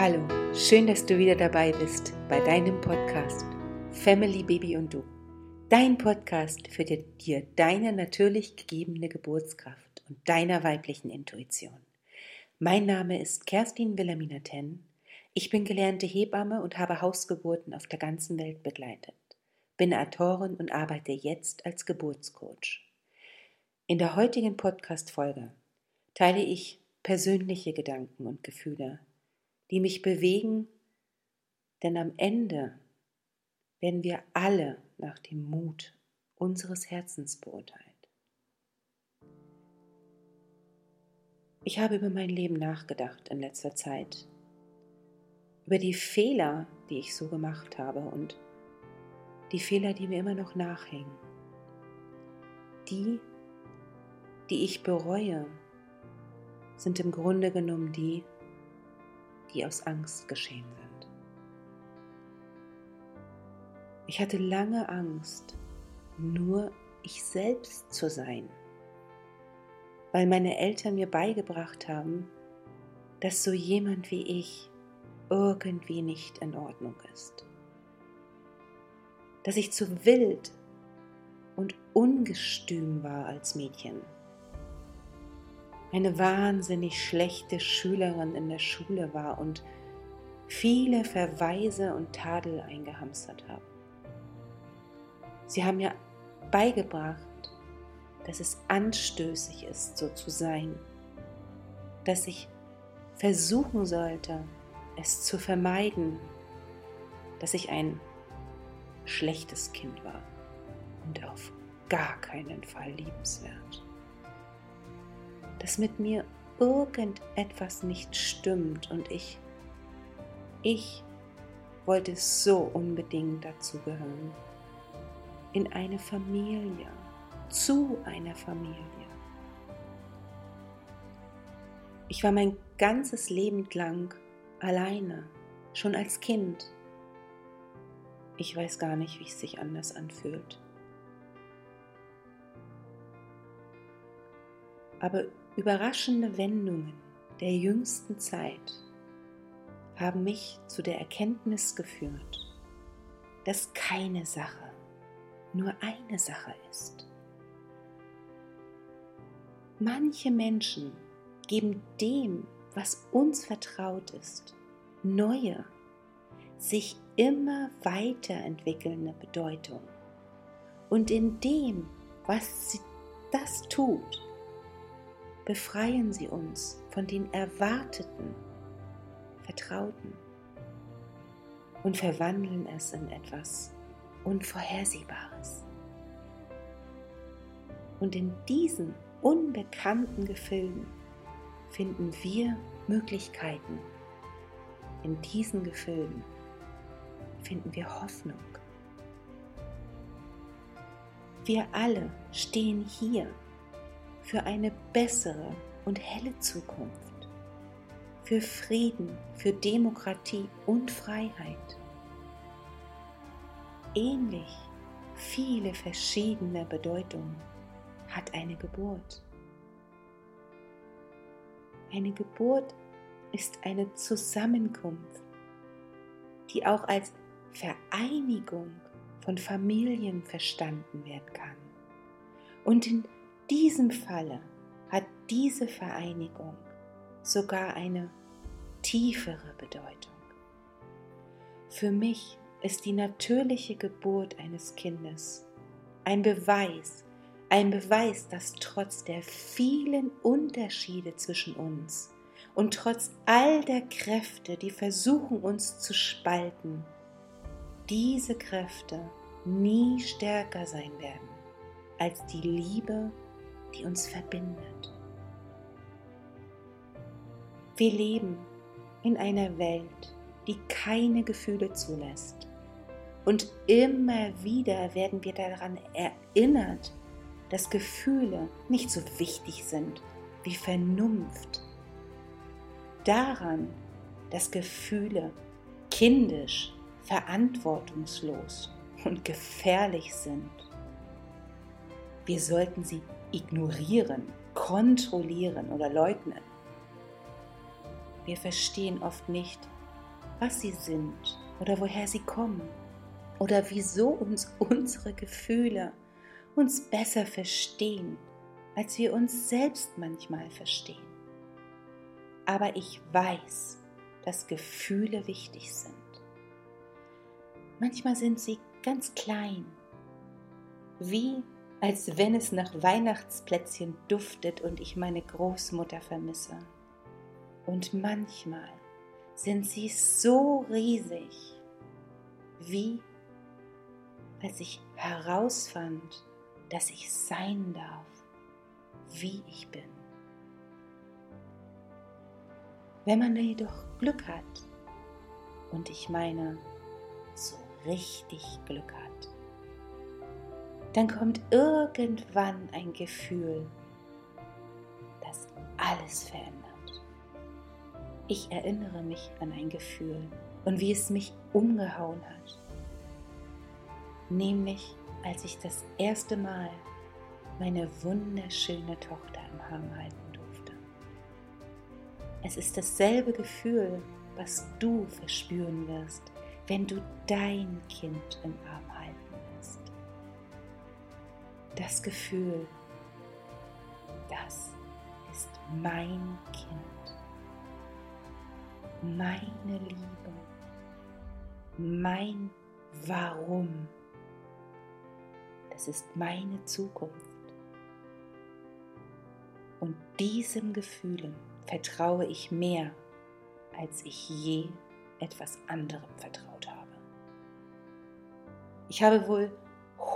Hallo, schön, dass du wieder dabei bist bei deinem Podcast Family, Baby und du. Dein Podcast für dir deine natürlich gegebene Geburtskraft und deiner weiblichen Intuition. Mein Name ist Kerstin Wilhelmina Tenn. Ich bin gelernte Hebamme und habe Hausgeburten auf der ganzen Welt begleitet. Bin Autorin und arbeite jetzt als Geburtscoach. In der heutigen Podcast-Folge teile ich persönliche Gedanken und Gefühle, die mich bewegen, denn am Ende werden wir alle nach dem Mut unseres Herzens beurteilt. Ich habe über mein Leben nachgedacht in letzter Zeit, über die Fehler, die ich so gemacht habe und die Fehler, die mir immer noch nachhängen, die, die ich bereue sind im Grunde genommen die, die aus Angst geschehen sind. Ich hatte lange Angst, nur ich selbst zu sein, weil meine Eltern mir beigebracht haben, dass so jemand wie ich irgendwie nicht in Ordnung ist. Dass ich zu wild und ungestüm war als Mädchen eine wahnsinnig schlechte Schülerin in der Schule war und viele Verweise und Tadel eingehamstert habe. Sie haben mir beigebracht, dass es anstößig ist, so zu sein, dass ich versuchen sollte, es zu vermeiden, dass ich ein schlechtes Kind war und auf gar keinen Fall liebenswert dass mit mir irgendetwas nicht stimmt und ich, ich wollte so unbedingt dazugehören. In eine Familie, zu einer Familie. Ich war mein ganzes Leben lang alleine, schon als Kind. Ich weiß gar nicht, wie es sich anders anfühlt. Aber Überraschende Wendungen der jüngsten Zeit haben mich zu der Erkenntnis geführt, dass keine Sache nur eine Sache ist. Manche Menschen geben dem, was uns vertraut ist, neue, sich immer weiterentwickelnde Bedeutung. Und in dem, was sie das tut, befreien sie uns von den Erwarteten, Vertrauten und verwandeln es in etwas Unvorhersehbares. Und in diesen unbekannten Gefilden finden wir Möglichkeiten. In diesen Gefilden finden wir Hoffnung. Wir alle stehen hier für eine bessere und helle Zukunft, für Frieden, für Demokratie und Freiheit. Ähnlich viele verschiedene Bedeutungen hat eine Geburt. Eine Geburt ist eine Zusammenkunft, die auch als Vereinigung von Familien verstanden werden kann. Und in diesem Falle hat diese Vereinigung sogar eine tiefere Bedeutung. Für mich ist die natürliche Geburt eines Kindes ein Beweis, ein Beweis, dass trotz der vielen Unterschiede zwischen uns und trotz all der Kräfte, die versuchen uns zu spalten, diese Kräfte nie stärker sein werden als die Liebe die uns verbindet. Wir leben in einer Welt, die keine Gefühle zulässt. Und immer wieder werden wir daran erinnert, dass Gefühle nicht so wichtig sind wie Vernunft. Daran, dass Gefühle kindisch, verantwortungslos und gefährlich sind. Wir sollten sie ignorieren, kontrollieren oder leugnen. Wir verstehen oft nicht, was sie sind oder woher sie kommen oder wieso uns unsere Gefühle uns besser verstehen, als wir uns selbst manchmal verstehen. Aber ich weiß, dass Gefühle wichtig sind. Manchmal sind sie ganz klein, wie als wenn es nach Weihnachtsplätzchen duftet und ich meine Großmutter vermisse. Und manchmal sind sie so riesig, wie als ich herausfand, dass ich sein darf, wie ich bin. Wenn man jedoch Glück hat, und ich meine so richtig Glück hat, dann kommt irgendwann ein Gefühl, das alles verändert. Ich erinnere mich an ein Gefühl und wie es mich umgehauen hat. Nämlich, als ich das erste Mal meine wunderschöne Tochter im Arm halten durfte. Es ist dasselbe Gefühl, was du verspüren wirst, wenn du dein Kind im Arm. Das Gefühl, das ist mein Kind meine Liebe, mein Warum. Das ist meine Zukunft. Und diesem Gefühlen vertraue ich mehr, als ich je etwas anderem vertraut habe. Ich habe wohl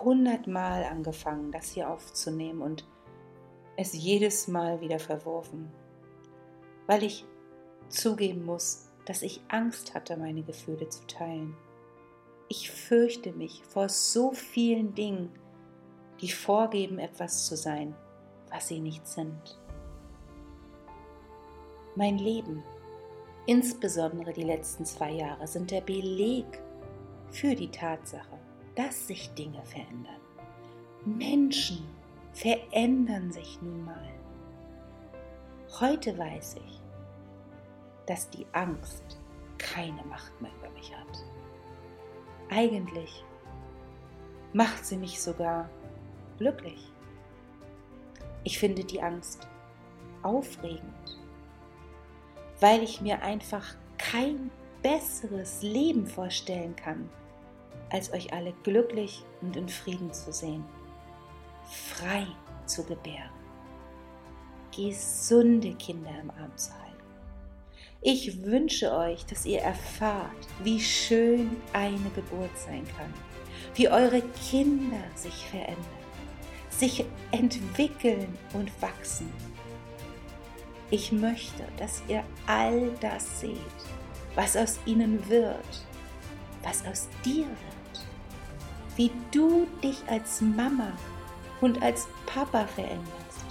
hundertmal angefangen, das hier aufzunehmen und es jedes Mal wieder verworfen, weil ich zugeben muss, dass ich Angst hatte, meine Gefühle zu teilen. Ich fürchte mich vor so vielen Dingen, die vorgeben, etwas zu sein, was sie nicht sind. Mein Leben, insbesondere die letzten zwei Jahre, sind der Beleg für die Tatsache, dass sich Dinge verändern. Menschen verändern sich nun mal. Heute weiß ich, dass die Angst keine Macht mehr über mich hat. Eigentlich macht sie mich sogar glücklich. Ich finde die Angst aufregend, weil ich mir einfach kein besseres Leben vorstellen kann, als euch alle glücklich und in Frieden zu sehen, frei zu gebären, gesunde Kinder im Arm zu halten. Ich wünsche euch, dass ihr erfahrt, wie schön eine Geburt sein kann, wie eure Kinder sich verändern, sich entwickeln und wachsen. Ich möchte, dass ihr all das seht, was aus ihnen wird, was aus dir wird, wie du dich als Mama und als Papa veränderst,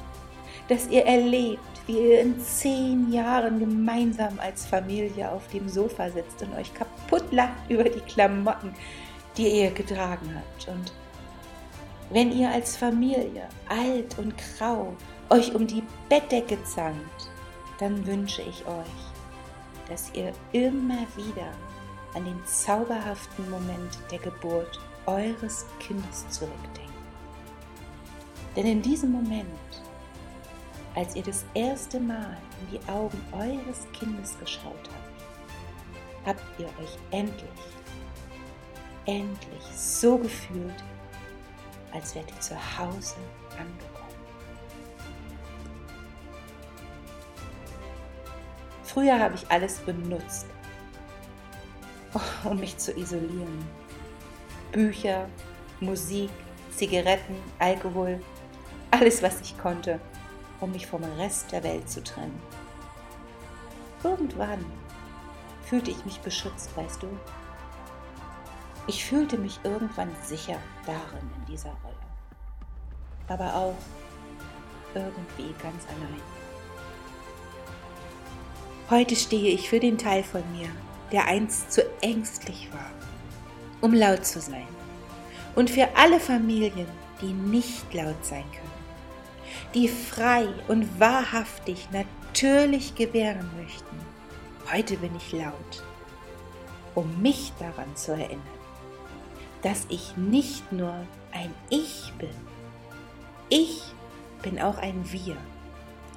dass ihr erlebt, wie ihr in zehn Jahren gemeinsam als Familie auf dem Sofa sitzt und euch kaputt lacht über die Klamotten, die ihr getragen habt. Und wenn ihr als Familie, alt und grau, euch um die Bettdecke zankt, dann wünsche ich euch, dass ihr immer wieder an den zauberhaften Moment der Geburt eures Kindes zurückdenkt. Denn in diesem Moment als ihr das erste Mal in die Augen eures Kindes geschaut habt, habt ihr euch endlich, endlich so gefühlt, als wärt ihr zu Hause angekommen. Früher habe ich alles benutzt, um mich zu isolieren. Bücher, Musik, Zigaretten, Alkohol, alles, was ich konnte, um mich vom Rest der Welt zu trennen. Irgendwann fühlte ich mich beschützt, weißt du? Ich fühlte mich irgendwann sicher darin in dieser Rolle. Aber auch irgendwie ganz allein. Heute stehe ich für den Teil von mir, der einst zu ängstlich war, um laut zu sein. Und für alle Familien, die nicht laut sein können die frei und wahrhaftig natürlich gewähren möchten. Heute bin ich laut. um mich daran zu erinnern, dass ich nicht nur ein Ich bin. Ich bin auch ein Wir.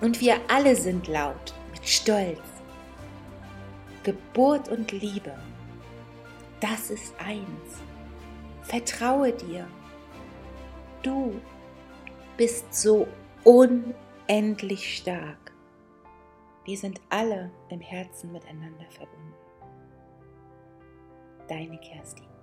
Und wir alle sind laut, mit Stolz. Geburt und Liebe, das ist eins. Vertraue dir. Du bist so unendlich stark. Wir sind alle im Herzen miteinander verbunden. Deine Kerstin.